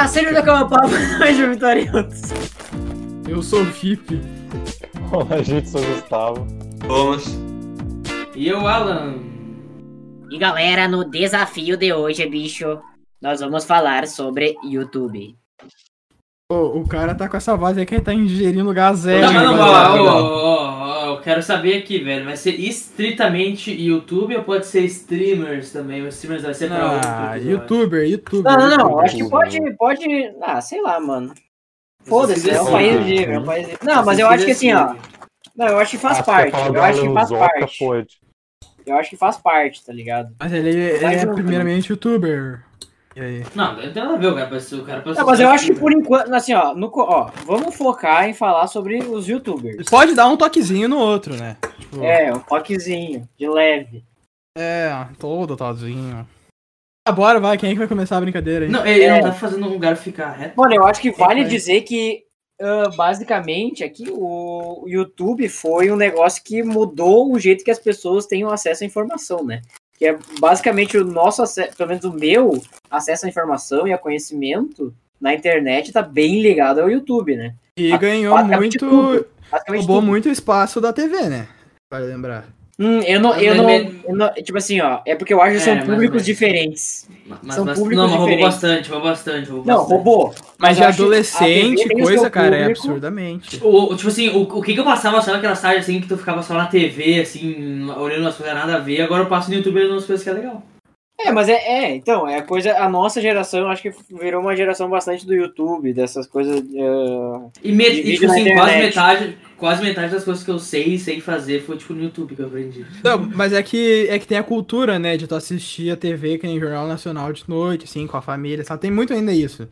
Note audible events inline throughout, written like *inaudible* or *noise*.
Ah, seja do cama papo, mais vitoriosos. Eu sou o Fipe. Olá, gente, sou o Gustavo. Thomas. E eu, Alan. E galera, no desafio de hoje, bicho, nós vamos falar sobre YouTube. Ô, o cara tá com essa voz aí que ele tá ingerindo gazé. Não, não, agora. ó, ó, ó, ó, eu quero saber aqui, velho. Vai ser estritamente YouTube ou pode ser streamers também? Os streamers vai ser pra outro Ah, episódio? youtuber, youtuber. Não, não, não, acho que pode, pode, ah, sei lá, mano. Foda-se, é um país livre, é um país livre. Não, mas eu acho que assim, ó, não, eu acho que faz Ah, parte, fala eu acho que faz parte, Pode. eu acho que faz parte, tá ligado? Mas ele, ele é primeiramente youtuber. E aí? Não, não tem nada a ver, o cara o Não, ser mas eu acho que por enquanto, assim, ó, no, ó, vamos focar em falar sobre os youtubers. Pode dar um toquezinho no outro, né? Tipo, É, um toquezinho, de leve. é, todo tozinho. Ah, bora, vai. Quem é que vai começar a brincadeira aí? Não, ele É. não tá fazendo um lugar ficar reto. Mano, eu acho que vale vai. dizer que, ah, basicamente, aqui o YouTube foi um negócio que mudou o jeito que as pessoas têm acesso à informação, né? Que é basicamente o nosso acesso, pelo menos o meu acesso à informação e a conhecimento na internet tá bem ligado ao YouTube, né? E a- ganhou muito. Roubou tudo. muito espaço da TV, né? Vale lembrar. Hum, eu não, eu Mas não, me- eu não- Tipo assim, ó, é porque eu acho que É, são ou públicos menos. diferentes. Mas, São mas- públicos não, mas roubou diferentes. bastante, roubou bastante, roubou Não, roubou. Mas de eu adolescente, coisa, cara, é absurdamente. O, tipo assim, o, o que que eu passava só naquelas tardes assim que tu ficava só na TV, assim, olhando umas coisas nada a ver, agora eu passo no YouTube olhando umas coisas que é legal. É, mas é, é, então, é a coisa, a nossa geração, acho que virou uma geração bastante do YouTube, dessas coisas. ah, E, me, De e, tipo assim, quase metade, quase metade das coisas que eu sei e sei fazer foi tipo no YouTube que eu aprendi. Não, mas é que, é que tem a cultura, né, de tu assistir a TV que nem Jornal Nacional de noite, assim, com a família, sabe? Tem muito ainda isso.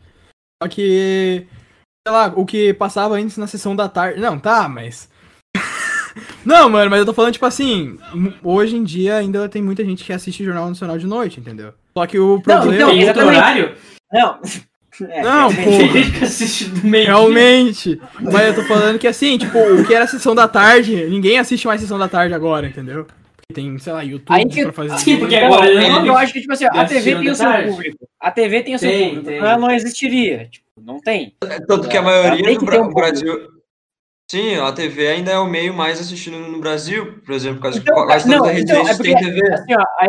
Só que, sei lá, o que passava antes na sessão da tarde. Não, tá, mas. Não, mano, mas eu tô falando, tipo assim, hoje em dia ainda tem muita gente que assiste Jornal Nacional de noite, entendeu? Só que o problema. então, Tem outro exatamente. horário? Não. *laughs* É, Não, realmente. pô. Realmente. Mas eu tô falando que assim, tipo, o que era sessão da tarde, ninguém assiste mais sessão da tarde agora, entendeu? Porque tem, sei lá, YouTube Aí que- pra fazer. Sim, porque Então, agora eu, eu acho que, tipo assim, a TV tem o seu tarde. público. A TV tem o seu Tem, público. tem. Ela não existiria. Tipo, não tem. Tanto que a maioria do um Brasil. Sim, a TV ainda é o meio mais assistido no Brasil, por exemplo, por causa Então, que quase não, todas as então, é porque, têm TV. assim, ó, a,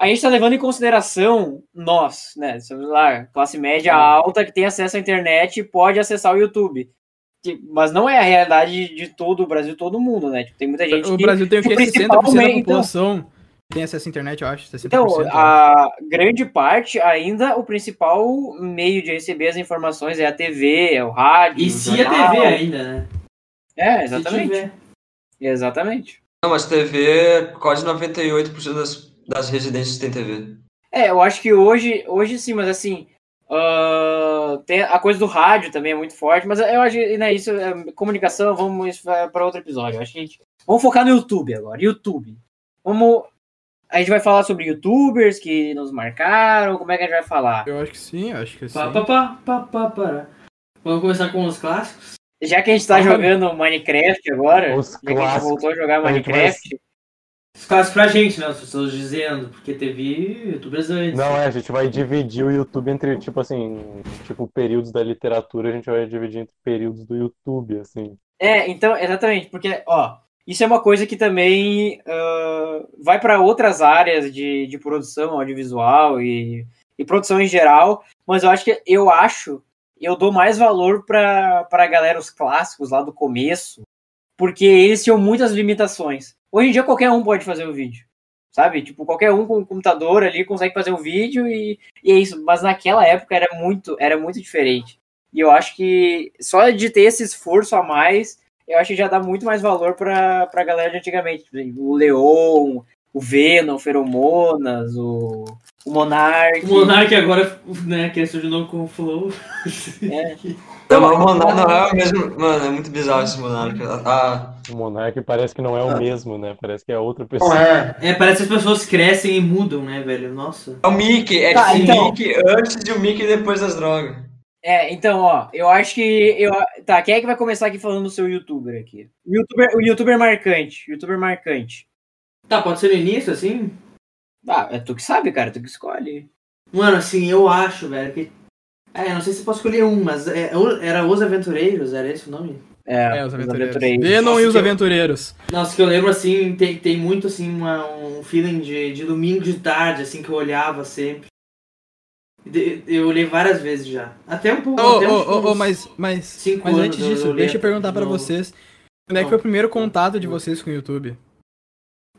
a gente tá levando em consideração nós, né, celular, classe média alta que tem acesso à internet e pode acessar o YouTube. Que- Mas não é a realidade de todo o Brasil, todo mundo, né? Tipo, tem muita gente O que... Brasil tem o que que? o principal 60% da então- população que tem acesso à internet, eu acho. 60%. Então, eu acho. a grande parte, ainda, o principal meio de receber as informações é a TV, é o rádio. E o se a. TV ainda, né? É, exatamente. Exatamente. Não, mas TV, quase 98% das, das residências têm TV. É, eu acho que hoje, hoje sim, mas assim, ah, tem a coisa do rádio também é muito forte, mas eu acho que né, isso é comunicação, vamos para outro episódio. Eu acho que a gente, vamos focar no YouTube agora, YouTube. Vamos, a gente vai falar sobre YouTubers que nos marcaram, como é que a gente vai falar? Eu acho que sim, eu acho que sim. Pá, pá, pá, pá, pá, para. Vamos começar com os clássicos? Já que a gente tá Ah, jogando Minecraft agora, já que a gente voltou a jogar Minecraft, Os clássicos pra gente, né? As pessoas dizendo, porque teve youtubers antes. Não, é, a gente vai dividir o YouTube entre, tipo assim, tipo, períodos da literatura, a gente vai dividir entre períodos do YouTube, assim. É, então, exatamente, porque, ó, isso é uma coisa que também ah, vai para outras áreas de, de produção audiovisual e, e produção em geral, mas eu acho que eu acho, eu dou mais valor para a galera, os clássicos lá do começo, porque eles tinham muitas limitações. Hoje em dia qualquer um pode fazer o vídeo, sabe? Tipo, qualquer um com um computador ali consegue fazer um vídeo e, e é isso, mas naquela época era muito, era muito diferente. E eu acho que só de ter esse esforço a mais, eu acho que já dá muito mais valor pra, pra galera de antigamente. O Leon, o Venom, o Feromonas, o, o Monark. O Monark agora, né, cresceu de novo com o Flow. É. Não, mas o Monarca não é o mesmo. Mano, é muito bizarro esse Monarca. Ah, O Monark parece que não é o mesmo, né? Parece que é outra pessoa. é. É, parece que as pessoas crescem e mudam, né, velho? Nossa. É o Mickey, é Tá, tipo então. o Mickey antes e o Mickey depois das drogas. É, então, ó, eu acho que. Eu, tá, quem é que vai começar aqui falando do seu youtuber aqui? O youtuber, o youtuber marcante. Youtuber marcante. Tá, pode ser no início, assim? Ah, é tu que sabe, cara, tu que escolhe. Mano, assim, eu acho, velho, que É, eu não sei se posso escolher um, mas é, era Os Aventureiros, era esse o nome? É, É, os aventureiros. Venom e os aventureiros. Nossa, que eu lembro assim, tem, tem muito assim uma- um feeling de, de domingo de tarde, assim, que eu olhava sempre. Eu olhei várias vezes já. Até um pouco. Ô, até ô, ô, uns- mas, mas, cinco mas anos antes eu- disso, eu deixa eu perguntar novo. vocês. Quando é que foi o primeiro contato de vocês com o YouTube?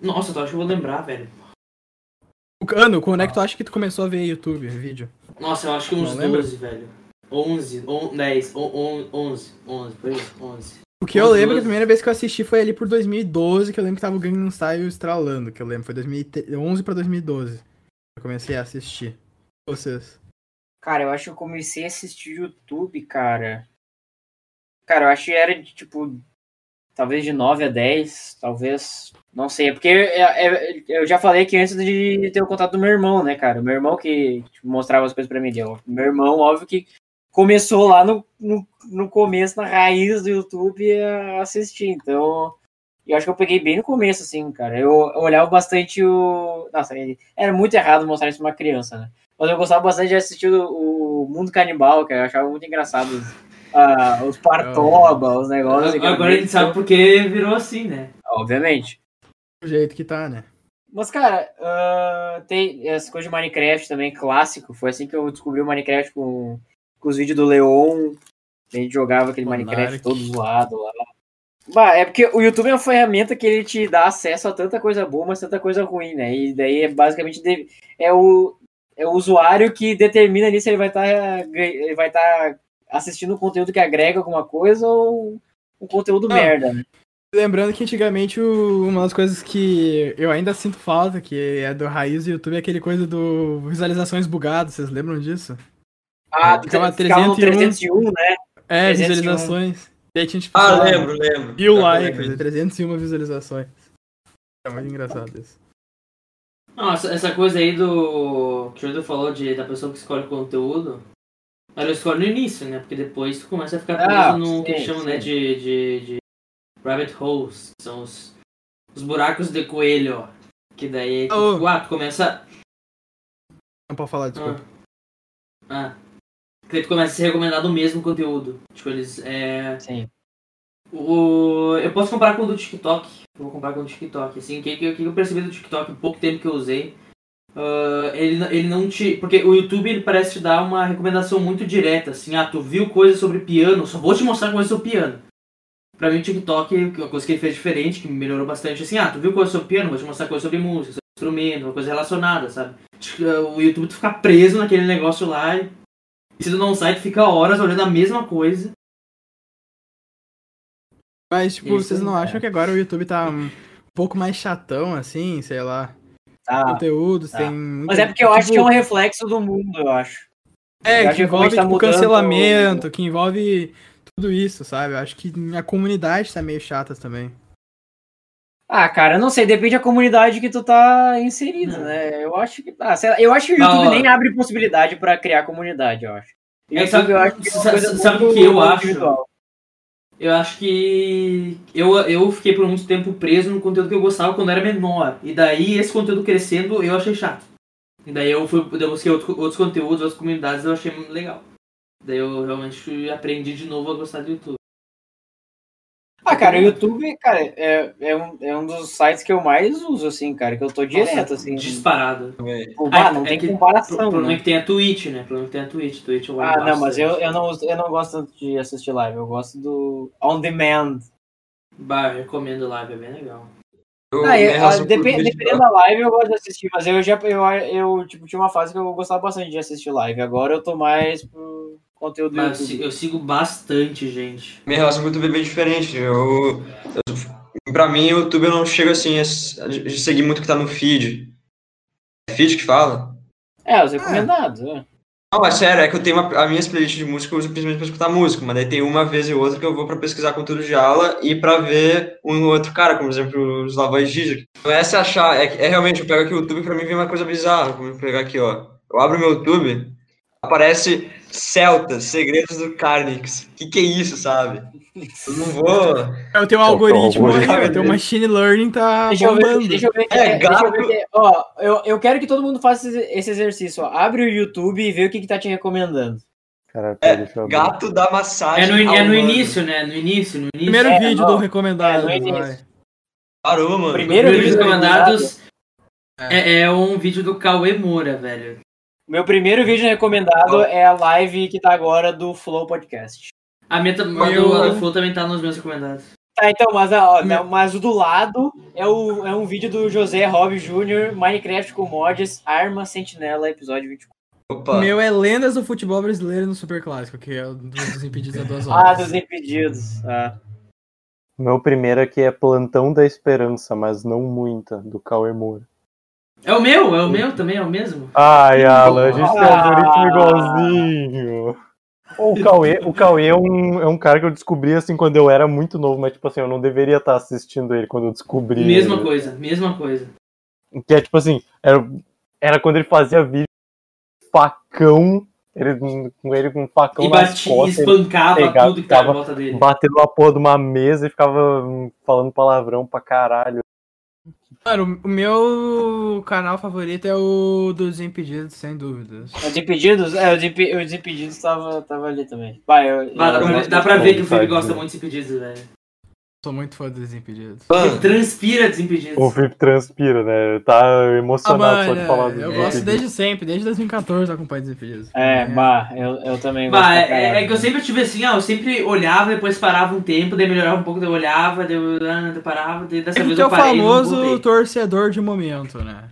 Nossa, eu acho que eu vou lembrar, velho. O Cano, quando é que tu acha que tu começou a ver YouTube, vídeo? Nossa, eu acho que uns Não lembra? 12, velho. 11, on, 10, on, on, 11, 11, por aí, 11. O que eu Uns lembro que a 12. primeira vez que eu assisti foi ali por 2012, que eu lembro que tava o Gangnam Style estralando, que eu lembro, foi 2011 pra 2012. Eu comecei a assistir. Vocês. Cara, eu acho que eu comecei a assistir YouTube, cara. Cara, eu acho que era de tipo. Talvez de 9 a 10, talvez. Não sei. Porque é- eu já falei que antes de ter o contato do meu irmão, né, cara? O meu irmão que tipo, mostrava as coisas pra mim. Deu. Meu irmão, óbvio que começou lá no, no, no começo, na raiz do YouTube a assistir. Então. Eu acho que eu peguei bem no começo, assim, cara. Eu, eu olhava bastante o. Nossa, era muito errado mostrar isso pra uma criança, né? Mas eu gostava bastante de assistir o, o Mundo Canibal, cara. Eu achava muito engraçado ah, os partoba, os negócios. Agora, agora a gente sabe porque virou assim, né? Obviamente. Do jeito que tá, né? Mas, cara, ah, tem as coisas de Minecraft também, clássico. Foi assim que eu descobri o Minecraft com, com os vídeos do Leon. A gente jogava aquele Monark. Minecraft todo zoado lá. Bah, é porque o YouTube é uma ferramenta que ele te dá acesso a tanta coisa boa, mas tanta coisa ruim, né? E daí é basicamente é o, é o usuário que determina ali se ele vai estar ele vai estar assistindo um conteúdo que agrega alguma coisa ou um conteúdo Não. merda, né? Lembrando que antigamente o- uma das coisas que eu ainda sinto falta, que é do raiz do YouTube, é aquele coisa do visualizações bugadas, vocês lembram disso? Ah, no 301, 301, né? É, 301. visualizações. E aí tinha tipo, Ah, lembro, lembro. mil likes, lembrar. e 301 visualizações. É muito engraçado isso. Nossa, essa coisa aí do. que o Jordan falou de, da pessoa que escolhe conteúdo. Ela escolhe no início, né? Porque depois tu começa a ficar preso Ah, no que chamam, né, de, de, de rabbit holes. que São os, os buracos de coelho, ó. Que daí, Oh. tipo, ah, tu começa. Não pode falar, desculpa. Ah. Que daí tu começa a ser recomendado o mesmo conteúdo. Tipo, eles. É, Sim. o, eu posso comparar com o do TikTok. Eu vou comparar com o do TikTok. Assim, o que, que, que eu percebi do TikTok pouco tempo que eu usei. Ah, ele, ele não te. Porque o YouTube ele parece te dar uma recomendação muito direta. Assim, ah, tu viu coisa sobre piano, só vou te mostrar coisa sobre piano. Pra mim, o TikTok, uma coisa que ele fez diferente, que melhorou bastante, assim, ah, tu viu coisa sobre piano, vou te mostrar coisa sobre música, sobre instrumento, uma coisa relacionada, sabe? O YouTube tu fica preso naquele negócio lá e se tu não sai, tu fica horas olhando a mesma coisa. Mas, tipo, Isso vocês não aí, acham que agora o YouTube tá um pouco mais chatão, assim, sei lá? Tá. Conteúdos, tá. tem muito. Mas é porque eu acho que é um tipo, reflexo do mundo, eu acho. eu É, acho que envolve tá tipo, cancelamento, que envolve tudo isso, sabe? Eu acho que a comunidade tá meio chata também. Ah, cara, eu não sei, depende da comunidade que tu tá inserido, né? Eu acho que. Ah, sei lá, eu acho que o YouTube nem abre possibilidade pra criar comunidade, eu acho. É, YouTube, sabe- eu acho que é sabe o que eu acho? individual. Eu acho que eu, eu fiquei por muito tempo preso no conteúdo que eu gostava quando era menor. E daí, esse conteúdo crescendo, eu achei chato. E daí eu fui, eu busquei outro- outros conteúdos, outras comunidades, eu achei legal. Daí eu realmente aprendi de novo a gostar do YouTube. Ah, cara, o YouTube, cara, é, é, um, é um dos sites que eu mais uso, assim, cara, que eu tô direto, Nossa, assim. Disparado. Tipo, Ah, bah, é não tem que- comparação, Pro- problema é né? que tem a Twitch, né? Problema é que tem a Twitch. Twitch eu Ah, não, mas eu, eu, não, eu não gosto tanto de assistir live, eu gosto do on demand. Bah, eu recomendo live, é bem legal. Eu- Ah, minha é, relação ah, com o depe- vídeo- dependendo da live eu gosto de assistir, mas eu já eu, eu tipo, tinha uma fase que eu gostava bastante de assistir live. Agora eu tô mais pro conteúdo do Mas eu, YouTube. si- eu sigo bastante, gente. Minha relação com o YouTube é bem diferente. Eu, eu, pra mim, o YouTube eu não chego assim a, a seguir muito o que tá no feed. É feed que fala? É, os recomendados, é. Não, é sério, é que eu tenho uma, a minhas playlists de música eu uso principalmente pra escutar música, mas daí tem uma vez e outra que eu vou pra pesquisar conteúdo de aula e pra ver um outro cara, como por exemplo os Lavóis Giger. Então essa é achar, é, é realmente, eu pego aqui o YouTube pra mim vem uma coisa bizarra, vou pegar aqui, ó. Eu abro meu YouTube, aparece Celtas, Segredos do Carnix. Que que é isso, sabe? Eu não vou... O teu algoritmo, algoritmo. aí, o teu machine learning tá Deixa eu ver, bombando. deixa eu ver. É, É, deixa eu gato. ver ó, eu, eu quero que todo mundo faça esse- exercício, ó. Abre o YouTube e vê o que, que tá te recomendando. Cara, É, eu gato da massagem. É no, é no início, né? No início, no início. Primeiro É, vídeo não. do recomendado, É, vai. início. Parou, mano. Primeiro Primeiro vídeo recomendados é, é um vídeo do Cauê Moura, velho. Meu primeiro vídeo recomendado é a live que tá agora do Flow Podcast. A minha Eu- do, a do Flow também tá nos meus recomendados. Tá, então, mas, ó, não, mas o do lado é, o, é um vídeo do José Rob Jr., Minecraft com mods, Arma Sentinela, episódio 24. Opa. O meu é Lendas do Futebol Brasileiro no Super Clássico, que é o dos impedidos a duas Ah, horas. dos impedidos. Ah. Meu primeiro aqui é Plantão da Esperança, mas não muita, do Cauê Moura. É o meu, é o meu também, é o mesmo. Ai, Alan, a gente tem Ah. algoritmo igualzinho. O Cauê, o Cauê é, um, é um cara que eu descobri assim quando eu era muito novo, mas tipo assim, eu não deveria estar assistindo ele quando eu descobri. Mesma ele. coisa, mesma coisa. Que é tipo assim, era, era quando ele fazia vídeo facão, ele, com ele com um facão E nas batia, costas, espancava pegava- tudo que tava em volta dele. batendo na porra de uma mesa e ficava hum, falando palavrão pra caralho. Mano, o meu canal favorito é o dos impedidos, sem dúvidas. Os impedidos? É, os, impe, os impedidos tava, tava ali também. Vai, eu, dá, eu dá pra ver que o Felipe gosta muito de Desimpedidos, velho. Sou muito fã dos Desimpedidos. Mano, Transpira Desimpedidos. O Felipe transpira, né? Tá emocionado só de falar do Ah, eu gosto desde sempre, desde 2014 eu acompanho Desimpedidos. É, bah, eu, eu também gosto. Bah, pra é, caralho. é que eu sempre tive assim, ah, eu sempre olhava, depois parava um tempo, daí melhorava um pouco, daí eu olhava, daí eu, ah, daí eu parava, daí dessa Sempre vez eu o parei e não famoso torcedor de momento, né?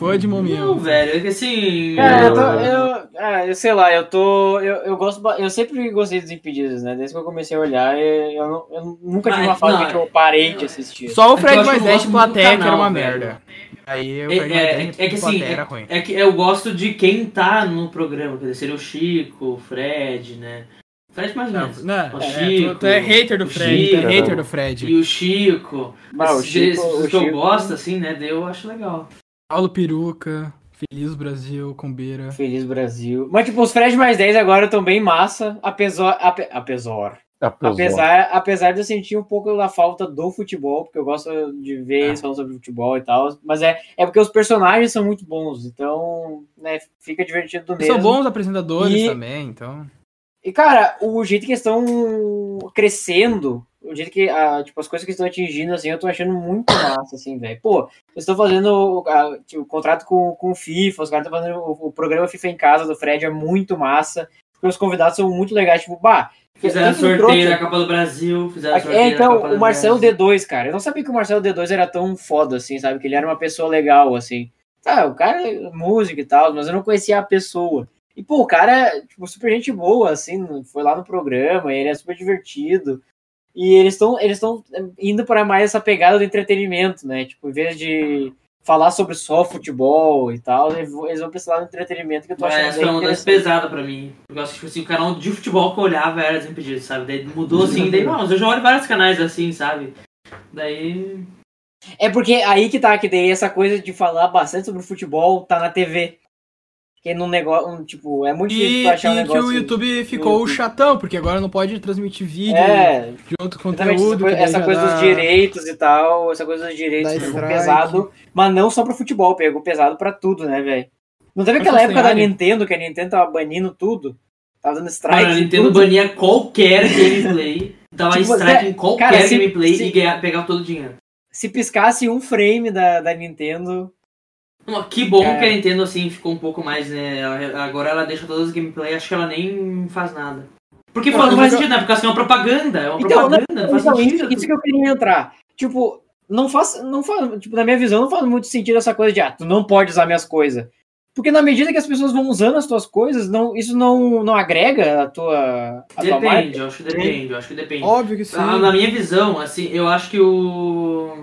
Fã de momento. Não, velho, é que assim... Cara, eu, tô, Eu- eu, ah, eu sei lá, eu tô. Eu, eu gosto. Eu sempre gostei dos impedidos, né? Desde que eu comecei a olhar, eu, eu, eu nunca tive Ah, uma fase não, que eu parei de assistir. Só o É eu Fred eu muito do plateia que era uma velho. merda. Aí o É, é, é que assim, era ruim. É que eu gosto de quem tá no programa, quer dizer, seria o Chico, o Fred, né? Fred mais ou Não, menos. não, O é, Chico, tu, tu é hater do o Fred, tu Chico. é hater do Fred. E o Chico. Bah, o esses- Chico- esses o que eu Chico- gosto, assim, né? daí Eu acho legal. Paulo Peruca, Feliz Brasil, Combeira. Feliz Brasil. Mas, tipo, os Fred mais 10 agora estão bem massa, apesar. Ape, apesar. Apesar. Apesar, apesar de eu sentir um pouco da falta do futebol, porque eu gosto de ver eles falando sobre futebol e tal, mas é, é porque os personagens são muito bons, então, né, fica divertido mesmo. São bons apresentadores E- também, então. E, cara, o jeito que eles estão crescendo, o jeito que, ah, tipo, as coisas que estão atingindo, assim, eu tô achando muito massa, assim, velho. Pô, eles estão fazendo ah, tipo, o contrato com, com o FIFA, os caras estão fazendo o, o programa FIFA em casa do Fred, é muito massa, porque os convidados são muito legais, tipo, bah... Fizeram sorteio da Copa do Brasil, fizeram É, sorteio da então, o Marcelo Brasil. D2, cara, eu não sabia que o Marcelo D2 era tão foda, assim, sabe? Que ele era uma pessoa legal, assim. Tá, o cara é músico e tal, mas eu não conhecia a pessoa. E, pô, o cara, tipo, super gente boa, assim, foi lá no programa, ele é super divertido. E eles estão eles estão indo para mais essa pegada do entretenimento, né? Tipo, em vez de falar sobre só futebol e tal, eles vão lado do entretenimento que eu tô Mas achando essa bem foi uma das interessante. pesadas pra mim. Eu gosto, tipo assim, o canal de futebol que eu olhava era Desimpedidos, sabe? Daí mudou assim, daí, *laughs* não, mas eu já olho vários canais assim, sabe? Daí. É porque aí que tá, que daí essa coisa de falar bastante sobre futebol tá na TV. Que num negócio, um, tipo, é muito difícil E, tu achar um e que negócio. o YouTube ficou YouTube. chatão, porque agora não pode transmitir vídeo É, de outro conteúdo. que daí essa coisa dá- dos direitos e tal, essa coisa dos direitos Dá pegou strike. pesado, mas não só pro futebol, pegou pesado pra tudo, né, velho? Não teve aquela época da área. Nintendo, que a Nintendo tava banindo tudo? Tava dando strike. Mano, a Nintendo tudo. bania qualquer *laughs* gameplay, dava Tipo, strike é, em qualquer cara, se- gameplay se- e ganhar, pegar todo o dinheiro. Se piscasse um frame da, da Nintendo. Que bom É. que a Nintendo assim ficou um pouco mais, né? Agora ela deixa todas as gameplay, acho que ela nem faz nada. Porque Não, não faz eu- sentido, né? Porque assim, é uma propaganda, é uma Então, propaganda, não, faz Então, sentido. isso, isso que eu queria entrar. Tipo, não faz, não faz, tipo, na minha visão, não faz muito sentido essa coisa de, ah, tu não pode usar minhas coisas. Porque na medida que as pessoas vão usando as tuas coisas, não, isso não, não agrega a tua, a tua marca. Depende, eu acho que depende, eu acho que depende. Óbvio que sim. Ah, Na minha visão, assim, eu acho que o.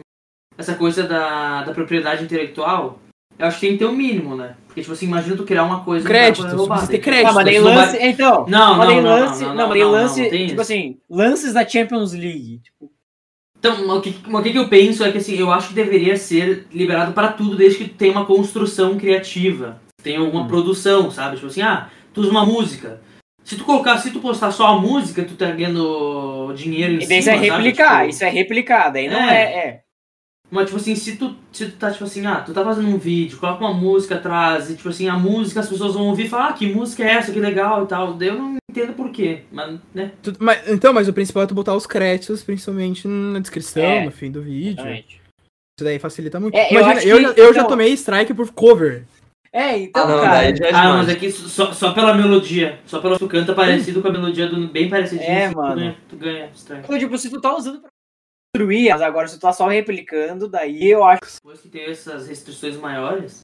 Essa coisa da, da propriedade intelectual, eu acho que tem que ter um mínimo, né? Porque, tipo assim, imagina tu criar uma coisa. o cara Créditos, poder roubar, você tem créditos. Ah, mas daí não vai- lance. Então, Não, mas não, daí não, lance. não, Não, não, mas daí não, lance. não, tem tipo isso. assim, lances da Champions League. Tipo, Então, o que, o que eu penso é que, assim, eu acho que deveria ser liberado para tudo desde que tenha uma construção criativa. Tenha alguma Hum. produção, sabe? Tipo assim, ah, tu usa uma música. Se tu colocar, se tu postar só a música, tu tá ganhando dinheiro em e daí cima, isso é sabe? replicar, Tipo, isso é replicar, daí não é. É. é. Mas, tipo assim, se tu, se tu tá, tipo assim, ah, tu tá fazendo um vídeo, coloca uma música atrás, e, tipo assim, a música as pessoas vão ouvir e falar, ah, que música é essa, que legal e tal. Daí eu não entendo por quê, mas, né? Tu- mas, então, mas o principal é tu botar os créditos, principalmente na descrição, É, no fim do vídeo. Exatamente. Isso daí facilita muito. É, eu Imagina, acho eu, que- já, eu já então- tomei strike por cover. É, então, Ah, não, cara. daí já é Ah, mas aqui só, só pela melodia, só pelo tu canta parecido com a melodia do bem parecidinho, É, tu mano. ganha, tu ganha strike. Então, tipo, se tu tá usando pra construir, mas agora se tu tá só replicando, daí eu acho Depois que tem essas restrições maiores,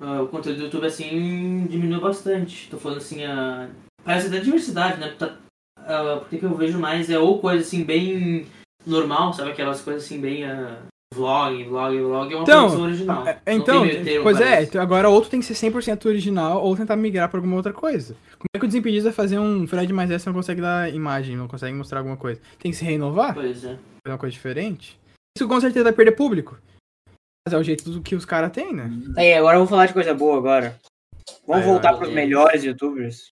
ah, o conteúdo do YouTube, assim, diminuiu bastante. Tô falando, assim, a... parece até diversidade, né? Tá, ah, porque que eu vejo mais é ou coisa, assim, bem normal, sabe? Aquelas coisas, assim, bem... ah, vlog, vlog, vlog, é uma Então, produção original. É, Então, termo, pois é, parece. então agora ou tu tem que ser 100% original ou tentar migrar pra alguma outra coisa. Como é que o Desimpedidos vai fazer um Fred mais essa não consegue dar imagem, não consegue mostrar alguma coisa? Tem que se renovar, fazer Pois é. uma coisa diferente? Isso com certeza vai perder público. Mas é o jeito do que os caras têm, né? Aí, agora eu vou falar de coisa boa agora. Vamos Vai, voltar pros melhores youtubers.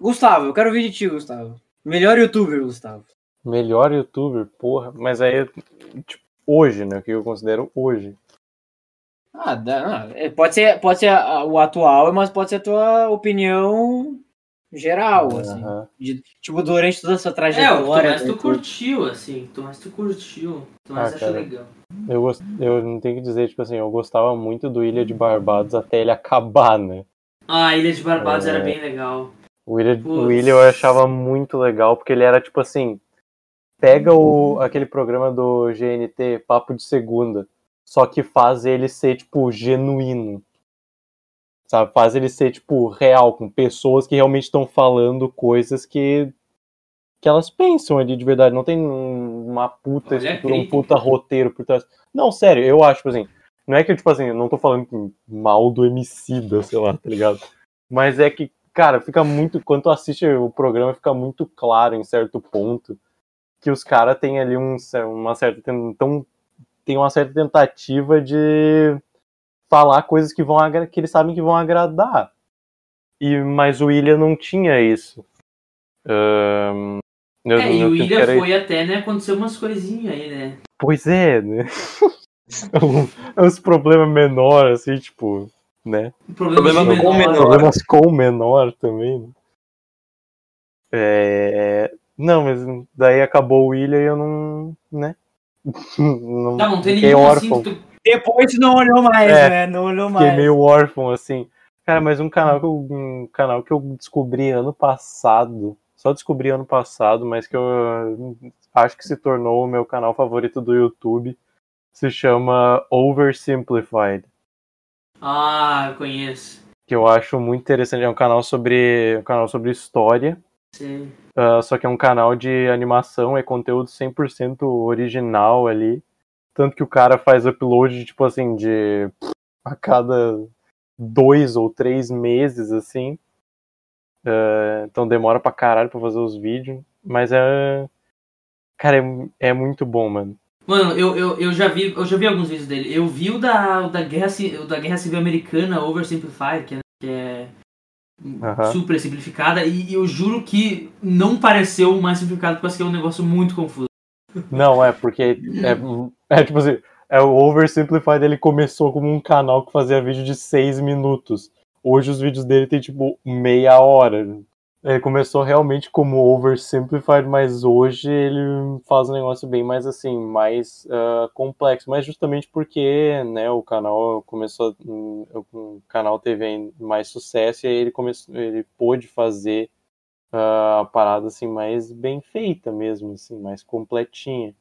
Gustavo, eu quero ouvir de ti, Gustavo. Melhor youtuber, Gustavo. Melhor youtuber, porra. Mas aí, tipo, hoje, né? O que eu considero hoje. Ah, é, pode ser, pode ser a- o atual, mas pode ser a tua opinião geral, assim. Aham. De- tipo, durante toda essa É, o que tu trajetória. mais tu YouTube. curtiu, assim, o que mais tu curtiu, o que tu mais Ah, achou legal. Eu, gost... eu não tenho que dizer, tipo assim, eu gostava muito do Ilha de Barbados até ele acabar, né? Ah, a Ilha de Barbados É. era bem legal. O Ilha, Putz. o Ilha eu achava muito legal, porque ele era tipo assim. Pega o, aquele programa do GNT, Papo de Segunda, só que faz ele ser, tipo, genuíno. Sabe? Faz ele ser, tipo, real, com pessoas que realmente estão falando coisas que. que elas pensam ali de verdade. Não tem um- uma puta Olha a estrutura, um puta roteiro por trás. Não, sério, eu acho, tipo assim. Não é que, tipo assim, eu não tô falando mal do Emicida, sei lá, tá ligado? Mas é que, cara, fica muito. Quando tu assiste o programa, fica muito claro em certo ponto que os caras têm ali um, uma certa. Então, tem uma certa tentativa de falar coisas que vão que eles sabem que vão agradar. E, mas o William não tinha isso. Ahn, eu- é, e o era foi até, né, aconteceu umas coisinhas aí, né? Pois é, né? *laughs* É uns problemas menores, assim, tipo, né? O problema, Problema de com menor. Problemas com o menor também, né? É... Não, mas daí acabou o William e eu não, né? *laughs* Não, Tá, não tem fiquei nenhum assim órfão. que tu... Depois não olhou mais, É, né? Não olhou Fiquei mais. meio órfão, assim. Cara, mas um canal que eu, um canal que eu descobri ano passado, só descobri ano passado, mas que eu acho que se tornou o meu canal favorito do YouTube, se chama Oversimplified. Ah, eu conheço. que eu acho muito interessante. É um canal sobre, um canal sobre história, Sei. ah, só que é um canal de animação, é conteúdo 100% original ali. Tanto que o cara faz upload, tipo assim, de a cada dois ou três meses, assim. Ah, então demora pra caralho pra fazer os vídeos. Mas é. Cara, é, é muito bom, mano. Mano, eu, eu, eu, já vi, eu já vi alguns vídeos dele. Eu vi o da, o da, guerra, o da Guerra Civil Americana, Oversimplified, que é, que é Aham. super simplificada, e, eu juro que não pareceu mais simplificado, porque é um negócio muito confuso. Não, é porque é, é tipo assim, é o Oversimplified ele começou como um canal que fazia vídeo de seis minutos. Hoje os vídeos dele tem tipo meia hora. Ele começou realmente como Oversimplified, mas hoje ele faz um negócio bem mais assim, mais ah, complexo. Mas justamente porque, né, o canal começou, hum, o canal teve mais sucesso e aí ele começou, ele pôde fazer ah, a parada assim mais bem feita mesmo, assim, mais completinha.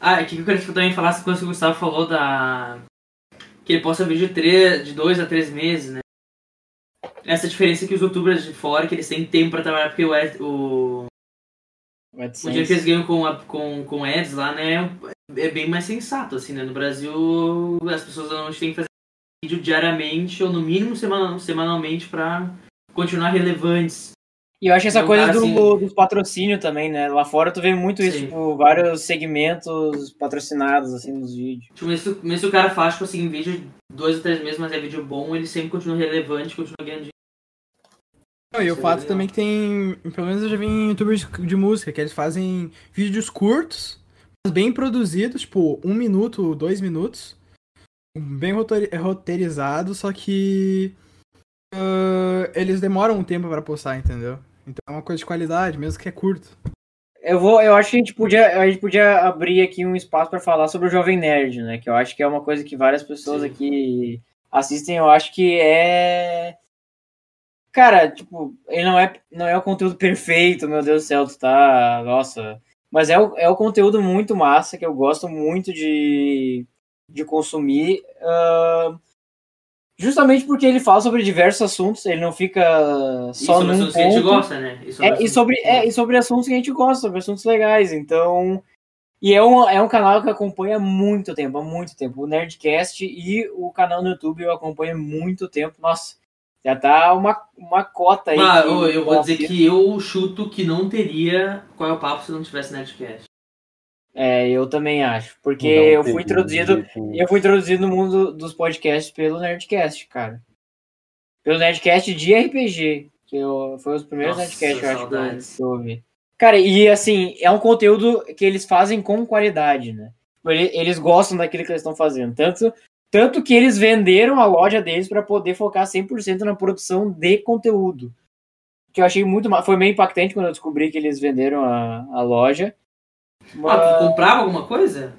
Ah, o que eu queria também falar essa coisa que o Gustavo falou da. Que ele posta vídeo de, de dois a três meses, né? Essa diferença que os youtubers de fora, que eles têm tempo pra trabalhar, porque o, ad- o, O dinheiro que eles ganham com, a- com, com ads lá, né? É bem mais sensato, assim, né? No Brasil, as pessoas normalmente têm que fazer vídeo diariamente, ou no mínimo semanal, semanalmente, pra continuar relevantes. E eu acho essa coisa do, assim- dos patrocínios também, né? Lá fora tu vê muito isso, Sim. tipo, vários segmentos patrocinados, assim, nos vídeos. Tipo, mesmo, se- mesmo se o cara faz, tipo assim, vídeo de dois ou três meses, mas é vídeo bom, ele sempre continua relevante, continua ganhando dinheiro. Não, e o é fato legal. também que tem. Pelo menos eu já vi em youtubers de música, que eles fazem vídeos curtos, bem produzido, tipo, um minuto, dois minutos. Bem roteiri- roteirizado, só que ah, eles demoram um tempo pra postar, entendeu? Então é uma coisa de qualidade, mesmo que é curto. Eu vou, eu acho que a gente podia, a gente podia abrir aqui um espaço para falar sobre o Jovem Nerd, né? Que eu acho que é uma coisa que várias pessoas Sim. aqui assistem. Eu acho que é, cara, tipo, ele não é, não é o conteúdo perfeito, meu Deus do céu, tu tá, nossa. Mas é o, é o conteúdo muito massa que eu gosto muito de, de consumir. ah, justamente porque ele fala sobre diversos assuntos, ele não fica só sobre num assuntos que a gente ponto. gosta, né? E sobre, É, e, assuntos sobre, que a é, gente e sobre assuntos que a gente gosta, sobre assuntos legais. Então. E é um, é um canal que eu acompanho há muito tempo, há muito tempo. O Nerdcast e o canal no YouTube eu acompanho há muito tempo. Nossa, já tá uma, uma cota aí. Ah, eu, eu vou dizer que eu chuto que não teria qual é o papo se não tivesse Nerdcast. É, eu também acho. Porque Não eu fui introduzido. jeito. Eu fui introduzido no mundo dos podcasts pelo Nerdcast, cara. Pelo Nerdcast de RPG. Que eu, foi os primeiros Nossa, Nerdcasts, eu acho, que eu, ouvi. Cara, e assim, é um conteúdo que eles fazem com qualidade, né? Ele- Eles gostam daquilo que eles estão fazendo. Tanto, tanto que eles venderam a loja deles para poder focar 100% na produção de conteúdo. Que eu achei muito. Foi meio impactante quando eu descobri que eles venderam a, a loja. Ah, tu comprava alguma coisa?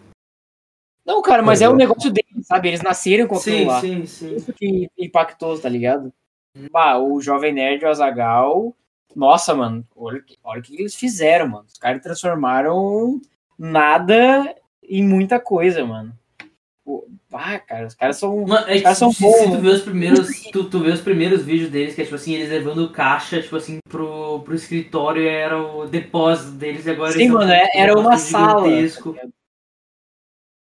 Não, cara, mas é o é. negócio deles, sabe? Eles nasceram com aquilo Sim, lá. sim, sim. Isso que impactou, tá ligado? Bah, o Jovem Nerd o Azagal. Nossa, mano, olha, olha o que eles fizeram, mano. Os caras transformaram nada em muita coisa, mano. O- Ah, cara, os caras são. Mano, é que caras são se, bons, se tu vê os primeiros. Tu, tu vê os primeiros vídeos deles, que é tipo assim, eles levando caixa, tipo assim, pro, pro escritório era o depósito deles e agora Sim, mano, com é- era uma sala. gigantesco.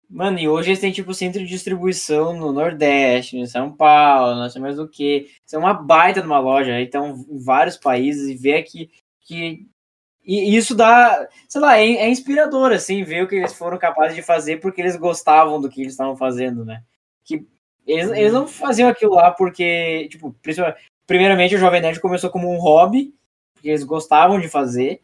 Mano, e hoje eles têm, tipo, centro de distribuição no Nordeste, em São Paulo, não sei mais do que. Isso é uma baita de uma loja, então, em vários países, e ver que. que e isso dá, sei lá, é, é inspirador, assim, ver o que eles foram capazes de fazer porque eles gostavam do que eles estavam fazendo, né? Que eles, eles não faziam aquilo lá porque, tipo, primeiramente o Jovem Nerd começou como um hobby, porque eles gostavam de fazer,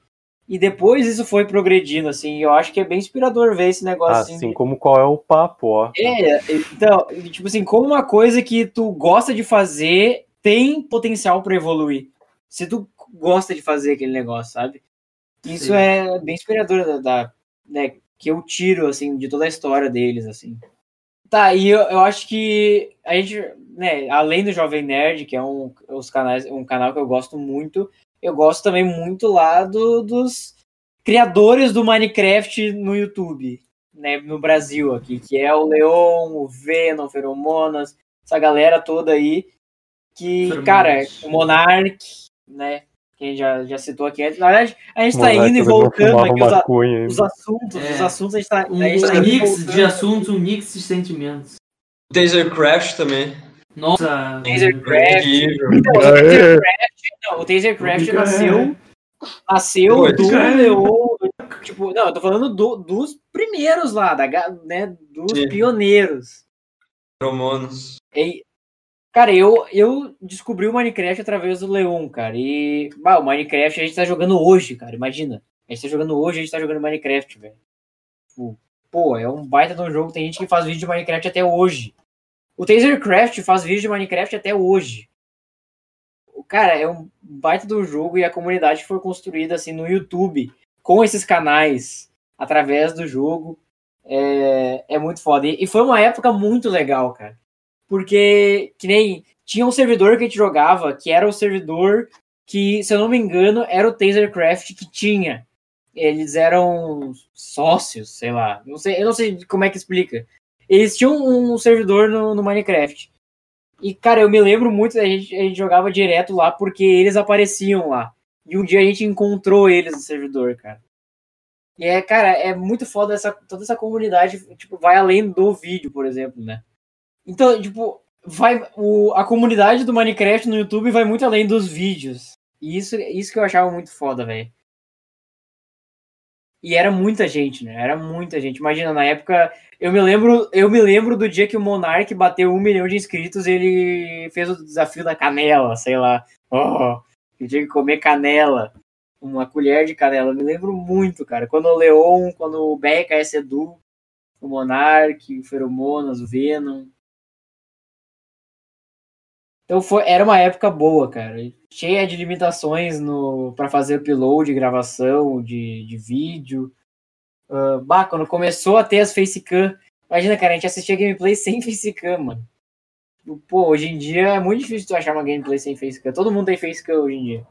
e depois isso foi progredindo, assim, e eu acho que é bem inspirador ver esse negócio, assim, Assim de- como qual é o papo, ó. é, então, tipo assim, como uma coisa que tu gosta de fazer tem potencial pra evoluir. Se tu gosta de fazer aquele negócio, sabe? Isso Sim. é bem inspirador da, da- né, que eu tiro assim de toda a história deles assim. Tá, e eu, eu acho que a gente, né, além do Jovem Nerd, que é um os canais, um canal que eu gosto muito, eu gosto também muito lá do- dos criadores do Minecraft no YouTube né, no Brasil aqui, que é o Leon, o Venom, o Feromonas, essa galera toda aí, que, cara, o Monark, né, que a gente já, já citou aqui antes. Na verdade, a gente tá Moleque, indo e voltando aqui os, a- os assuntos, É. os assuntos a gente tá, Um, a gente tá mix voltando. de assuntos, um mix de sentimentos. Tasercraft também. Nossa. Tasercraft. Incrível. Então, o Tasercraft, não, o Tasercraft Fica- nasceu, nasceu Pô, do Leon, tipo, não, eu tô falando do- dos primeiros lá, da, né, dos Sim. pioneiros. Romanos. E, cara, eu, eu descobri o Minecraft através do Leon, cara. E, bah, o Minecraft a gente tá jogando hoje, cara. Imagina. A gente tá jogando hoje, a gente tá jogando Minecraft, velho. Tipo, Pô, é um baita de um jogo. Tem gente que faz vídeo de Minecraft até hoje. O Tasercraft faz vídeo de Minecraft até hoje. Cara, é um baita de um jogo e a comunidade foi construída assim no YouTube, com esses canais, através do jogo. É, é muito foda. E foi uma época muito legal, cara. Porque, que nem. Tinha um servidor que a gente jogava, que era o servidor que, se eu não me engano, era o Tasercraft que tinha. Eles eram sócios, sei lá. Não sei, eu não sei como é que explica. Eles tinham um servidor no, no Minecraft. E, cara, eu me lembro muito, a gente, a gente jogava direto lá porque eles apareciam lá. E um dia a gente encontrou eles no servidor, cara. E é, cara, é muito foda essa, toda essa comunidade, tipo, vai além do vídeo, por exemplo, né? Então, tipo, vai o, a comunidade do Minecraft no YouTube vai muito além dos vídeos. E isso, isso que eu achava muito foda, velho. E era muita gente, né? Era muita gente. Imagina, na época, eu me lembro, eu me lembro do dia que o Monark bateu um milhão de inscritos ele fez o desafio da canela, sei lá. Oh, tinha que comer canela. uma colher de canela. Eu me lembro muito, cara. Quando o Leon, quando o BRKS Edu, o Monark, o Feromonas, o Venom. Então foi, era uma época boa, cara. Cheia de limitações no para fazer upload, gravação de, de vídeo. Uh, bah, quando começou a ter as facecam, imagina, cara, a gente assistia gameplay *laughs* sem facecam, mano. Pô, hoje em dia é muito difícil tu achar uma gameplay sem facecam. Todo mundo tem facecam hoje em dia.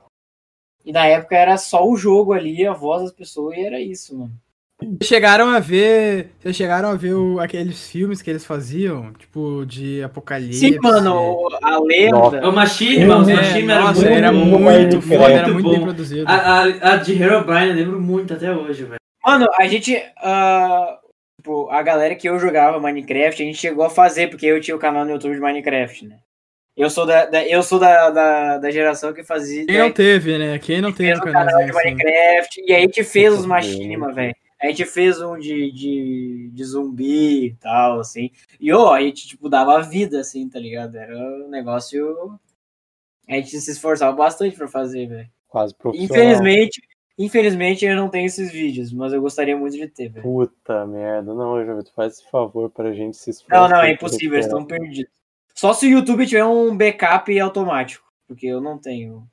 E na época era só o jogo ali, a voz das pessoas, e era isso, mano. Vocês chegaram a ver. Vocês chegaram a ver o- aqueles filmes que eles faziam? Tipo, de apocalipse. Sim, mano, a lenda. O Machine, mano. O É, Machine era nossa, muito, era muito muito bom, foda, era muito muito bem bom. produzido. A, a, a de Herobrine eu lembro muito até hoje, velho. Mano, a gente. ah, tipo, a galera que eu jogava Minecraft, a gente chegou a fazer, porque eu tinha o canal no YouTube de Minecraft, né? Eu sou da, da- eu sou da, da, da geração que fazia. Quem não teve, né? Quem não teve o canal de assim? Minecraft, e aí a gente fez os machinima, velho. A gente fez um de, de, de zumbi e tal, assim. E, ó, a gente, tipo, dava vida, assim, tá ligado? Era um negócio... A gente se esforçava bastante pra fazer, velho. Quase profissional. Infelizmente, infelizmente eu não tenho esses vídeos, mas eu gostaria muito de ter, velho. Puta merda. Não, Jovem, tu faz esse favor pra gente se esforçar. Não, não, é impossível, eles estão perdidos. Só se o YouTube tiver um backup automático, porque eu não tenho.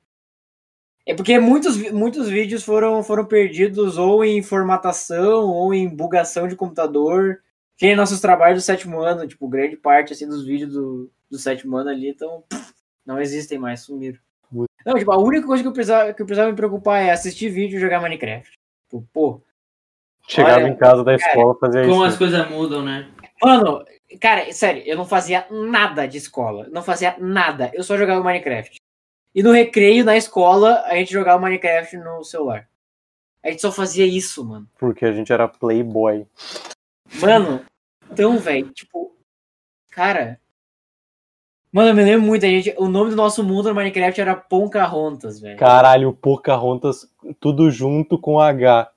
É porque muitos, muitos vídeos foram, foram perdidos ou em formatação ou em bugação de computador. Que nem nossos trabalhos do sétimo ano, tipo, grande parte assim, dos vídeos do, do sétimo ano ali, então não existem mais, sumiram. Não, tipo, a única coisa que eu precisava, que eu precisava me preocupar é assistir vídeo e jogar Minecraft. Tipo, pô, Chegava Olha, em casa da escola fazer Como isso. as coisas mudam, né? Mano, cara, sério, eu não fazia nada de escola. Não fazia nada. Eu só jogava Minecraft. E no recreio, na escola, a gente jogava Minecraft no celular. A gente só fazia isso, mano. Porque a gente era playboy. Mano, então, velho, tipo. Cara. Mano, eu me lembro muito, a gente, o nome do nosso mundo no Minecraft era Pocahontas, velho. Caralho, Pocahontas, tudo junto com H.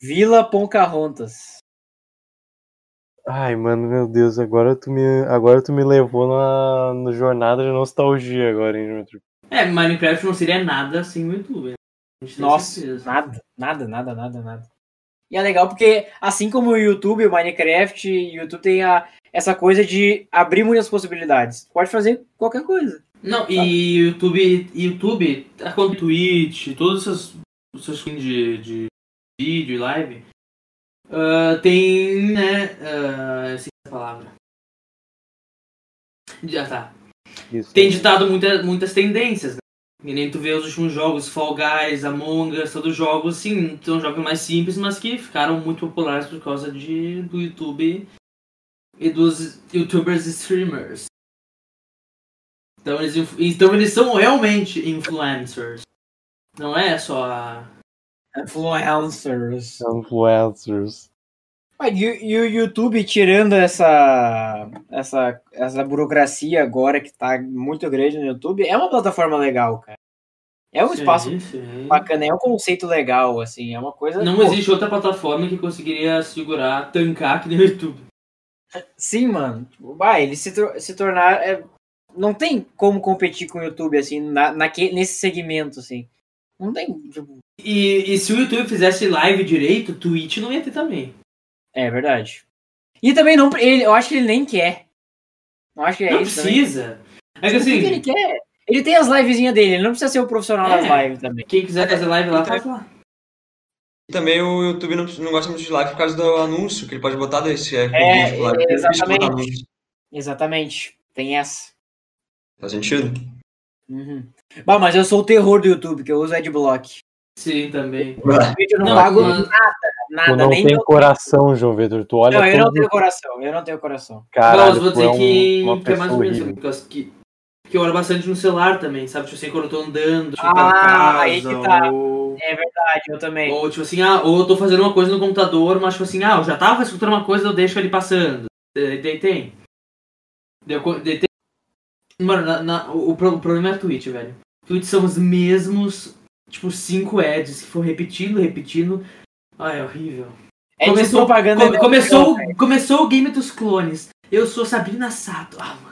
Vila Pocahontas. Ai, mano, meu Deus, agora tu me, agora tu me levou na no jornada de nostalgia agora, hein, Dimitri? É, Minecraft não seria nada sem o YouTube. né? Nossa, certeza. nada, nada, nada, nada, nada. E é legal porque, assim como o YouTube, o Minecraft, o YouTube tem a, essa coisa de abrir muitas possibilidades. Pode fazer qualquer coisa. Não, e YouTube, YouTube, a conta Twitch, todos os seus, os seus fins de, de vídeo e live, ah, tem, né, uh, essa palavra. Já tá. Isso. Tem ditado muita, muitas tendências, né? E nem tu vê os últimos jogos, Fall Guys, Among Us, todos os jogos, sim, são jogos mais simples, mas que ficaram muito populares por causa de, do YouTube e dos youtubers e streamers. Então eles, então eles são realmente influencers. Não é só a... Influencers. Influencers. Ah, E, o- o YouTube, tirando essa, essa, essa burocracia agora que tá muito grande no YouTube, é uma plataforma legal, cara. É um espaço Sim, sim. bacana, é um conceito legal, assim, é uma coisa. Não pô, existe outra plataforma que conseguiria segurar, tancar que nem o YouTube. Sim, mano. Bah, ele se, se tornar. é, não tem como competir com o YouTube, assim, na, naque- nesse segmento, assim. Não tem. Tipo, E, e se o YouTube fizesse live direito, Twitch não ia ter também. É verdade. E também não. Ele, eu acho que ele nem quer. Não acho que é não isso. também. precisa. É que O que que ele assim, quer? Ele tem as livezinhas dele, ele não precisa ser o profissional É. das lives também. quem quiser fazer live lá, Então- faz lá. E também o YouTube não, não gosta muito de live por causa do anúncio que ele pode botar desse. É, É, vídeo, botar exatamente. Exatamente. Tem essa. Faz sentido? Uhum. Bah, mas eu sou o terror do YouTube, que eu uso Adblock. Sim, também. Eu não, Não, pago mas- nada, Tu nada, não nem tem coração, João Vitor. Tu olha Não, eu não tenho coração, eu não tenho coração. Caralho, Mas vou tu é dizer um- que, que é mais ou menos causa que, que eu olho bastante no celular também, sabe? Tipo assim, quando eu tô andando, tipo, Ah, tá casa, aí que tá. ou... É verdade, eu também. Ou tipo assim, ah, ou eu tô fazendo uma coisa no computador, mas tipo assim, ah, eu já tava escutando uma coisa, eu deixo ele passando. Tem. Tem- Mano, na- na- o, o problema é a Twitch, velho. Twitch são os mesmos, tipo, cinco ads que foram repetindo, repetindo. Ah, é horrível. É começou- propaganda. Co- né? começou, começou o game dos clones. Eu sou Sabrina Sato. Ah, mano.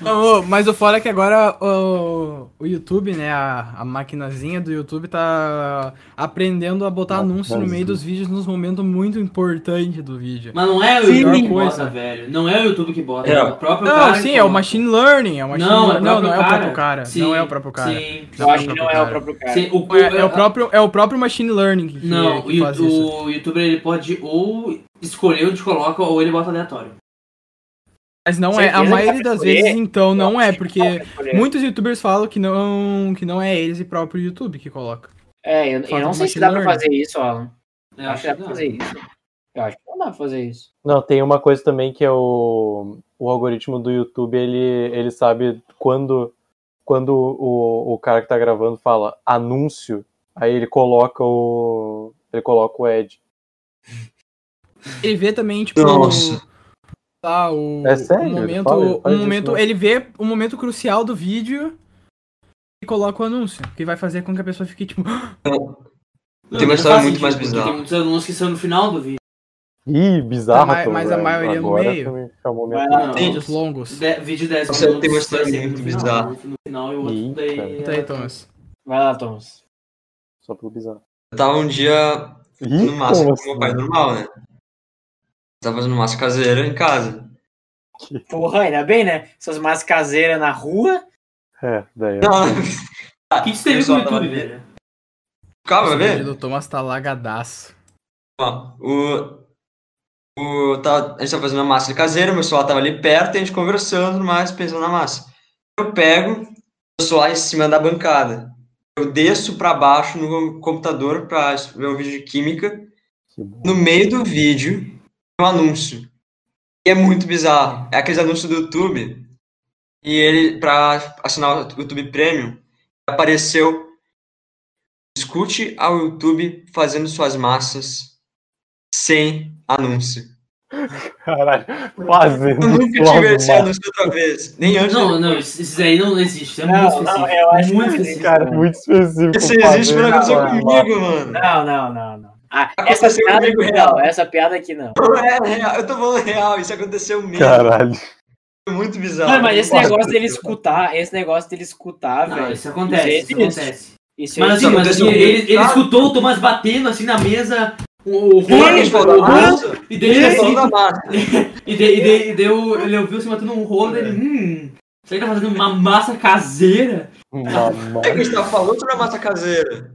Não, mas o fora é que agora o, o YouTube, né, a, a maquinazinha do YouTube tá aprendendo a botar anúncio no meio dos vídeos nos momentos muito importantes do vídeo. Mas não é o Sim. YouTube que Coisa. bota, velho. Não é o YouTube que bota, é, É. o próprio Não, cara. sim, que é o machine learning, é o machine Não, é o learning. Não, não é o próprio cara. Sim, Não é o próprio cara. Sim. Eu acho que não é o próprio cara. Sim, o, É, é o próprio, é o próprio machine learning que, Não, que faz o, isso. o youtuber ele pode ou escolher onde coloca ou ele bota aleatório. Mas não é, Certeza a que maioria das escolher? vezes então não é, porque não vai escolher. muitos youtubers falam que não, que não é eles e próprio YouTube que coloca. É, eu, eu não sei se dá pra fazer isso, Alan. Eu acho que dá pra fazer isso. Eu acho que não dá pra fazer isso. Não, tem uma coisa também que é o, o algoritmo do YouTube, ele, ele sabe quando, quando o, o cara que tá gravando fala anúncio, aí ele coloca o. ele coloca o ad. Ele vê também, tipo, Nossa. Tá, o, É sério? momento, fala- faz isso momento, mesmo? ele vê o momento crucial do vídeo e coloca o anúncio, que vai fazer com que a pessoa fique tipo, *gasps* Tem uma história muito mais bizarra. Tem muitos anúncios que são no final do vídeo. Ih, bizarro. Mas- mas a velho. maioria no Agora meio. tu me chamou minha Vai lá. Vídeos longos. De, vídeo 10 Nossa, minutos. tem uma história muito no bizarra. No final e o outro Eita. daí. Conta aí, Thomas. Vai lá, Thomas. Só pelo bizarro. Eu tava um dia Ih, no como com meu pai normal, né? Tava fazendo massa caseira em casa. Porra, ainda bem, né? Essas massas caseiras na rua. É, daí. Não, O que ver com o YouTube, velho? calma, vai O ver. vídeo do Thomas tá lagadaço. Ó, o, o, tava, a gente tava fazendo a massa de caseira, meu celular tava ali perto, e a gente conversando, mas pensando na massa. Eu pego o celular em cima da bancada. Eu desço pra baixo no computador pra ver um vídeo de química. No meio do vídeo, um anúncio. E é muito bizarro. É aqueles anúncios do YouTube. E ele, pra assinar o YouTube Premium, apareceu. Escute ao YouTube fazendo suas massas sem anúncio. Caralho, fazendo. Eu nunca suas tive esse anúncio outra vez. Nem antes. Não, não, isso aí não existe. É Não, muito não, específico. eu acho que muito não específico. Cara, muito específico. Isso existe, mas não aconteceu comigo, mano. Não, não, não, não. Ah, essa piada aqui real. não. Essa piada aqui não. É real. Eu tô falando real. Isso aconteceu mesmo. Caralho. Foi muito bizarro. Não, mas esse negócio dele escutar, esse negócio dele escutar, Não, velho. isso acontece, isso existe. acontece. Isso Mas assim, mas ele, ele comigo. escutou o Tomás batendo assim na mesa, o, o Ele rolo, falou o massa. e Ele daí falou assim, da massa. *laughs* e daí, e e o- ele ouviu se matando um rolo dele, hum, será que tá fazendo uma massa caseira? Mamãe. *laughs* É que a gente tava falando sobre a massa caseira.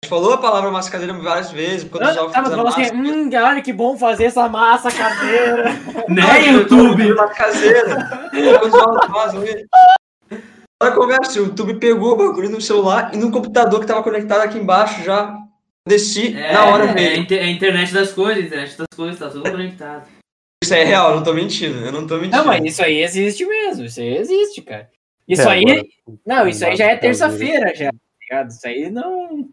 A gente falou a palavra massa caseira várias vezes. Quando Ah, os ovos tá, falou assim, hum, olha que bom fazer essa massa caseira. *laughs* Né, YouTube? Massa caseira. Quando os ovos fazem isso. Olha a conversa, o YouTube pegou o bagulho no celular e no computador que tava conectado aqui embaixo já. Desci É, na hora é, mesmo. é a internet das coisas, a internet das coisas, tá tudo conectado. Isso aí é real, eu não tô mentindo. Eu não tô mentindo. Não, mas isso aí existe mesmo. Isso aí existe, cara. Isso É, aí. agora- Não, isso aí já é terça-feira, já. tá ligado? Isso aí não.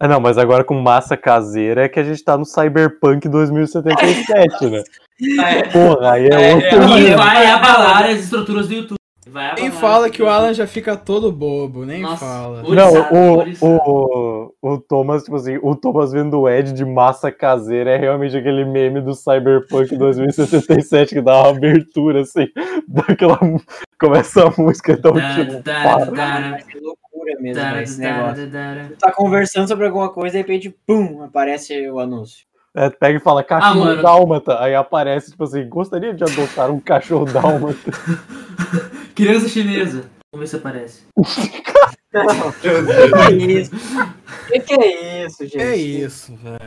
Ah, não, mas agora com massa caseira é que a gente tá no Cyberpunk 2077, né? É, Porra, aí é, É, outro é, E vai abalar as estruturas do YouTube. Vai Nem fala que o. Alan já fica todo bobo, nem Nossa, fala. o- Não, o, orizado. o, o Thomas, tipo assim, o Thomas vendo o Ed de massa caseira é realmente aquele meme do Cyberpunk 2077 que dá uma abertura, assim, *laughs* daquela. Começa a música, então, tipo, pá. Mesmo, esse negócio. tá, conversando sobre alguma coisa e de repente, pum, aparece o anúncio. é, pega e fala cachorro Ah, dálmata, aí aparece, tipo assim, gostaria de adotar um cachorro dálmata. *laughs* Criança chinesa. Vamos ver se aparece. *laughs* Que isso? *laughs* Que que é isso, gente? É isso, velho.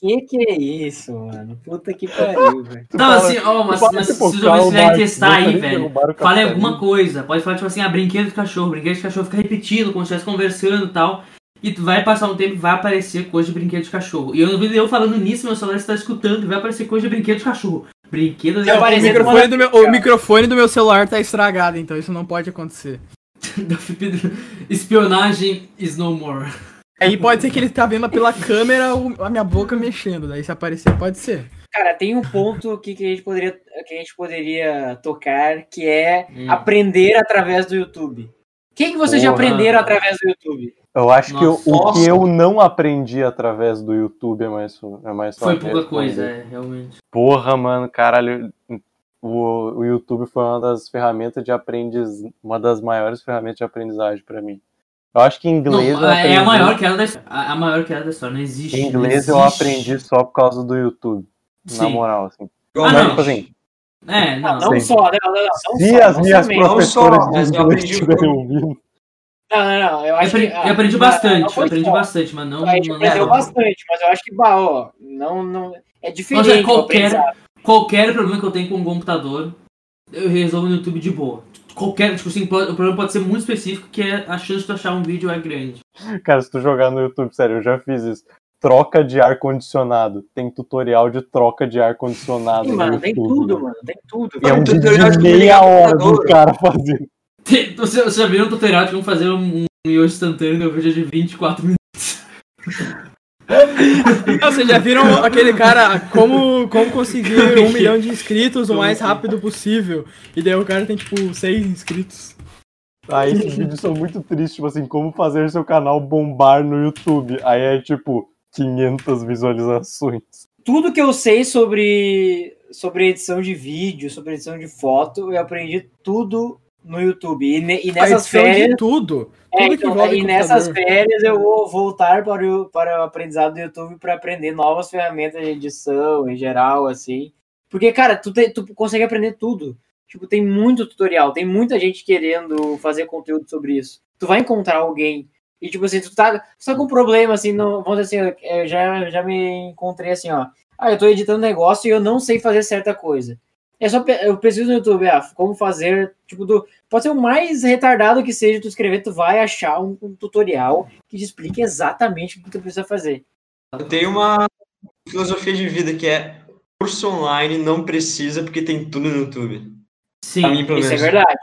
Que que é isso, mano? Puta que pariu, *laughs* velho. Não, fala- assim, ó, mas, mas se os ouvintes quiserem testar aí, velho, o fale alguma coisa. Pode falar, tipo assim, ah, brinquedo de cachorro. Brinquedo de cachorro fica repetindo, como se estivesse conversando e tal. E tu vai passar um tempo e vai aparecer coisa de brinquedo de cachorro. E eu, eu falando nisso, meu celular está escutando, e vai aparecer coisa de brinquedo de cachorro. Brinquedo de Vai O aparecer cachorro. microfone, do meu, o microfone do meu celular tá estragado, então isso não pode acontecer. *laughs* Espionagem is no more. Aí pode ser que ele tá vendo pela câmera a minha boca mexendo, daí se aparecer pode ser. Cara, tem um ponto aqui que a gente poderia, que a gente poderia tocar, que é Hum. aprender através do YouTube. O que, que vocês já Porra. aprenderam através do YouTube? Eu acho que Nossa. o, que eu não aprendi através do YouTube é mais, é mais Foi pouca responder. coisa, é, realmente. Porra, mano, caralho. o, o YouTube foi uma das ferramentas de aprendiz, uma das maiores ferramentas de aprendizagem pra mim. Eu acho que em inglês Não, eu é a aprendi- maior queda da história. A a maior queda da história. Não existe. em não inglês eu existe. aprendi só por causa do YouTube. Na Sim. moral, assim. Ah, não. tipo assim, É, não. Não Sim. só, não, não, não, não se só, as não minhas. Não professoras só, mas de eu inglês aprendi estiverem ouvindo, Não, não, não. Eu Eu acho aprendi, que, ah, eu aprendi não, bastante, não eu aprendi só. bastante, mas não. A gente não aprendeu não. bastante, mas eu acho que, bah, ó, não, não, é diferente. Mas é qualquer, qualquer problema que eu tenho com o computador, eu resolvo no YouTube de boa. Qualquer, tipo assim, o problema pode ser muito específico, que é a chance de tu achar um vídeo é grande. cara, se tu jogar no YouTube, sério, eu já fiz isso. Troca de ar-condicionado. Tem tutorial de troca de ar-condicionado. Sim, no mano, tem YouTube, tudo, né? mano, tem tudo. E é um tutorial de meia hora do cara fazendo. Tem- Você, você já viu um tutorial de como fazer um, um miojo instantâneo no vídeo de 24 minutos? Vocês já viram aquele cara como, como conseguir um milhão de inscritos o mais rápido possível? E daí o cara tem tipo seis inscritos. Aí esses vídeos são muito tristes, tipo assim, como fazer seu canal bombar no YouTube. Aí é tipo 500 visualizações. Tudo que eu sei sobre, sobre edição de vídeo, sobre edição de foto, eu aprendi tudo no YouTube. E, ne- e nessas férias. tudo. É, Tudo que então, e nessas computador. férias eu vou voltar para o, para o aprendizado do YouTube para aprender novas ferramentas de edição em geral, assim. Porque, cara, tu, te- tu consegue aprender tudo. Tipo, tem muito tutorial, tem muita gente querendo fazer conteúdo sobre isso. Tu vai encontrar alguém. E, tipo assim, tu tá, tu tá com um problema, assim, no, vamos dizer assim, eu já, já me encontrei assim, ó. Ah, eu tô editando negócio e eu não sei fazer certa coisa. É só, eu pesquiso no YouTube, ah, como fazer, tipo, do, Pode ser o mais retardado que seja tu escrever, tu vai achar um, um tutorial que te explique exatamente o que tu precisa fazer. Eu tenho uma filosofia de vida que é curso online não precisa porque tem tudo no YouTube. Sim. Mim, Isso é verdade.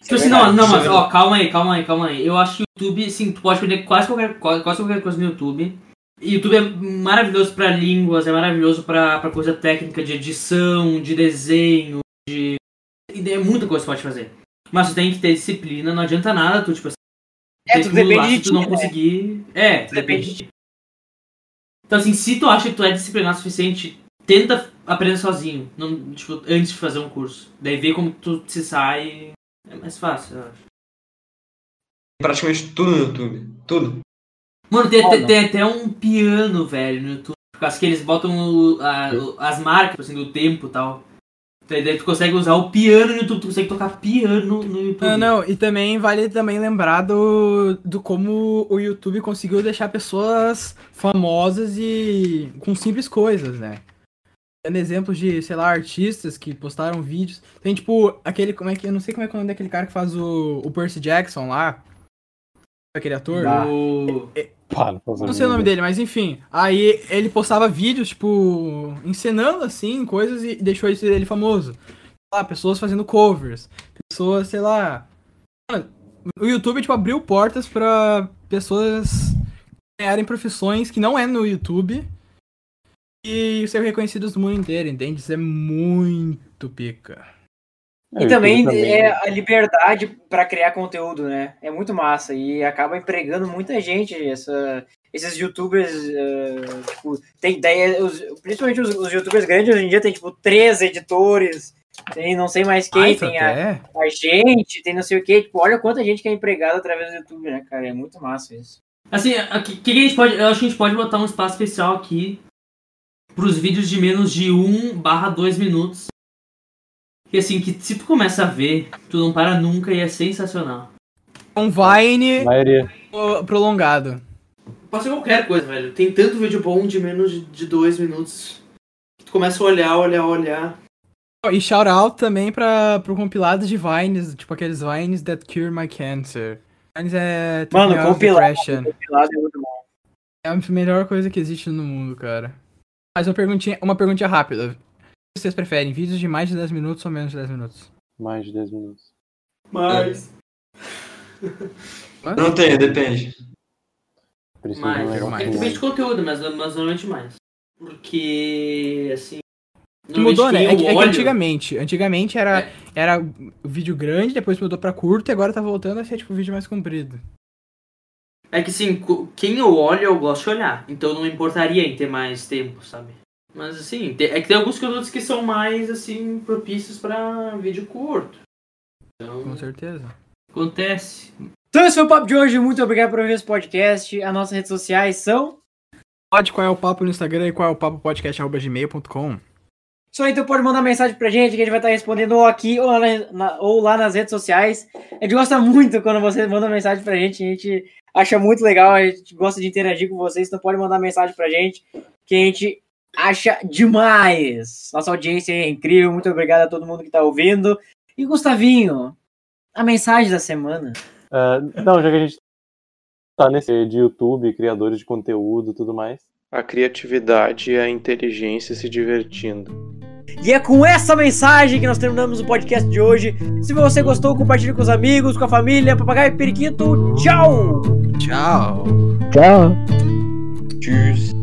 Isso Tipo é assim, não, verdade. não, é mas ó, calma aí, calma aí, calma aí. Eu acho que o YouTube, sim, tu pode aprender quase qualquer, quase qualquer coisa no YouTube. YouTube é maravilhoso pra línguas, é maravilhoso pra, pra coisa técnica de edição, de desenho, de. e É muita coisa que tu pode fazer. Mas tu tem que ter disciplina, não adianta nada, tu, tipo assim. É, tudo depende lá, de se tu ti, não né? conseguir. É, tudo Depende depende de ti. Então assim, se tu acha que tu é disciplinado o suficiente, tenta aprender sozinho, não, tipo, antes de fazer um curso. Daí vê como tu se sai. É mais fácil, eu acho. Praticamente tudo no YouTube. Tudo. Mano, tem, tem, tem até um piano, velho, no YouTube. Por causa que eles botam o- a- o- as marcas, assim, do tempo e tal. Daí daí tu consegue usar o piano no YouTube, tu consegue tocar piano no YouTube. Não, não, e também vale também lembrar do, do como o YouTube conseguiu deixar pessoas famosas e com simples coisas, né? Dando exemplos de, sei lá, artistas que postaram vídeos. Tem tipo aquele, como é que, eu não sei como é que é o nome daquele cara que faz o, o Percy Jackson lá. Aquele ator. O... Para Não sei o nome dele, mas enfim. Aí ele postava vídeos, tipo, encenando assim, coisas e deixou esse- ele famoso. Lá, pessoas fazendo covers. Pessoas, sei lá. O YouTube, tipo, abriu portas pra pessoas ganharem profissões que não é no YouTube e ser reconhecidos no mundo inteiro, entende? Isso é muito pica. É, E também, YouTube é a liberdade para criar conteúdo, né? É muito massa e acaba empregando muita gente. Essa, esses youtubers, eh, tipo, tem ideia, os- principalmente os, os youtubers grandes hoje em dia tem tipo três editores, tem não sei mais quem, isso tem a, a gente, tem não sei o que. Tipo, olha quanta gente que é empregada através do YouTube, né, cara? É muito massa isso. Assim, o que, que a gente pode. Eu acho que a gente pode botar um espaço especial aqui pros vídeos de menos de 1 barra 2 minutos. E assim, que se tu começa a ver, tu não para nunca e é sensacional. Um Vine maioria. prolongado. Pode ser qualquer coisa, velho. Tem tanto vídeo bom de menos de- 2 minutos. que Tu começa a olhar, olhar, olhar. E shout out também pra, pro compilado de Vines, tipo aqueles Vines that cure my cancer. Vines é. Mano, compilado. Depression. Compilado é muito bom. É a melhor coisa que existe no mundo, cara. Mas uma perguntinha, uma perguntinha rápida. O que vocês preferem? Vídeos de mais de 10 minutos ou menos de 10 minutos? Mais de 10 minutos. Mas. Não tenho, depende. Preciso Mais. um mais. É que depende de conteúdo, mas, mas normalmente mais. Porque, assim. Que mudou, né? É que, é que antigamente. Antigamente era, É. era vídeo grande, depois mudou pra curto e agora tá voltando a ser tipo vídeo mais comprido. É que co- quem eu olho, eu gosto de olhar. Então não importaria em ter mais tempo, sabe? Mas assim, é que tem alguns conteúdos que são mais assim propícios pra vídeo curto. Então, Com certeza. acontece. Então esse foi o papo de hoje. Muito obrigado por ouvir esse podcast. As nossas redes sociais são. Pode qual é o papo no Instagram e qual é o papo podcast.gmail.com. Aí, então pode mandar mensagem pra gente que a gente vai estar respondendo ou aqui ou lá, na- na- ou lá nas redes sociais. A gente gosta muito quando você manda mensagem pra gente. A gente acha muito legal, a gente gosta de interagir com vocês. Então pode mandar mensagem pra gente que a gente acha demais. Nossa audiência é incrível. Muito obrigado a todo mundo que tá ouvindo. E Gustavinho, a mensagem da semana. Ah, não, já que a gente tá nesse de YouTube, criadores de conteúdo e tudo mais. A criatividade e a inteligência se divertindo. E é com essa mensagem que nós terminamos o podcast de hoje. Se você gostou, compartilhe com os amigos, com a família, papagaio e periquito. Tchau! Tchau. Tschüss.